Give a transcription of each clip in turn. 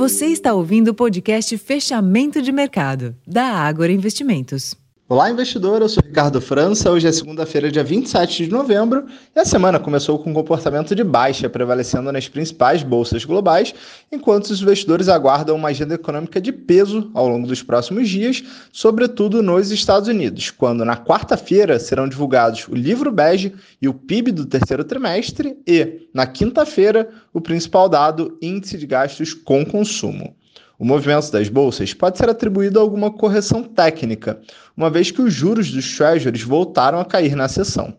Você está ouvindo o podcast Fechamento de Mercado, da Ágora Investimentos. Olá, investidor. Eu sou Ricardo França. Hoje é segunda-feira, dia 27 de novembro, e a semana começou com um comportamento de baixa, prevalecendo nas principais bolsas globais, enquanto os investidores aguardam uma agenda econômica de peso ao longo dos próximos dias, sobretudo nos Estados Unidos, quando na quarta-feira serão divulgados o livro bege e o PIB do terceiro trimestre, e na quinta-feira o principal dado, índice de gastos com consumo. O movimento das bolsas pode ser atribuído a alguma correção técnica, uma vez que os juros dos treasuries voltaram a cair na sessão.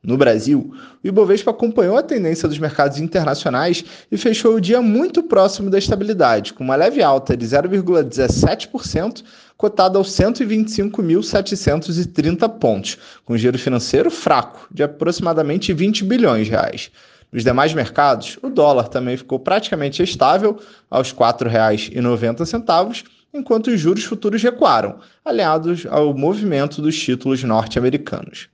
No Brasil, o Ibovespa acompanhou a tendência dos mercados internacionais e fechou o dia muito próximo da estabilidade, com uma leve alta de 0,17%, cotada aos 125.730 pontos, com giro financeiro fraco, de aproximadamente 20 bilhões de reais. Nos demais mercados, o dólar também ficou praticamente estável aos R$ 4,90, enquanto os juros futuros recuaram, aliados ao movimento dos títulos norte-americanos.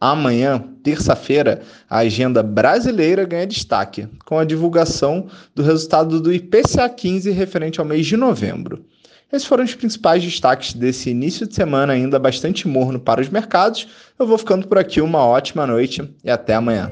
Amanhã, terça-feira, a agenda brasileira ganha destaque, com a divulgação do resultado do IPCA 15 referente ao mês de novembro. Esses foram os principais destaques desse início de semana ainda bastante morno para os mercados. Eu vou ficando por aqui, uma ótima noite e até amanhã.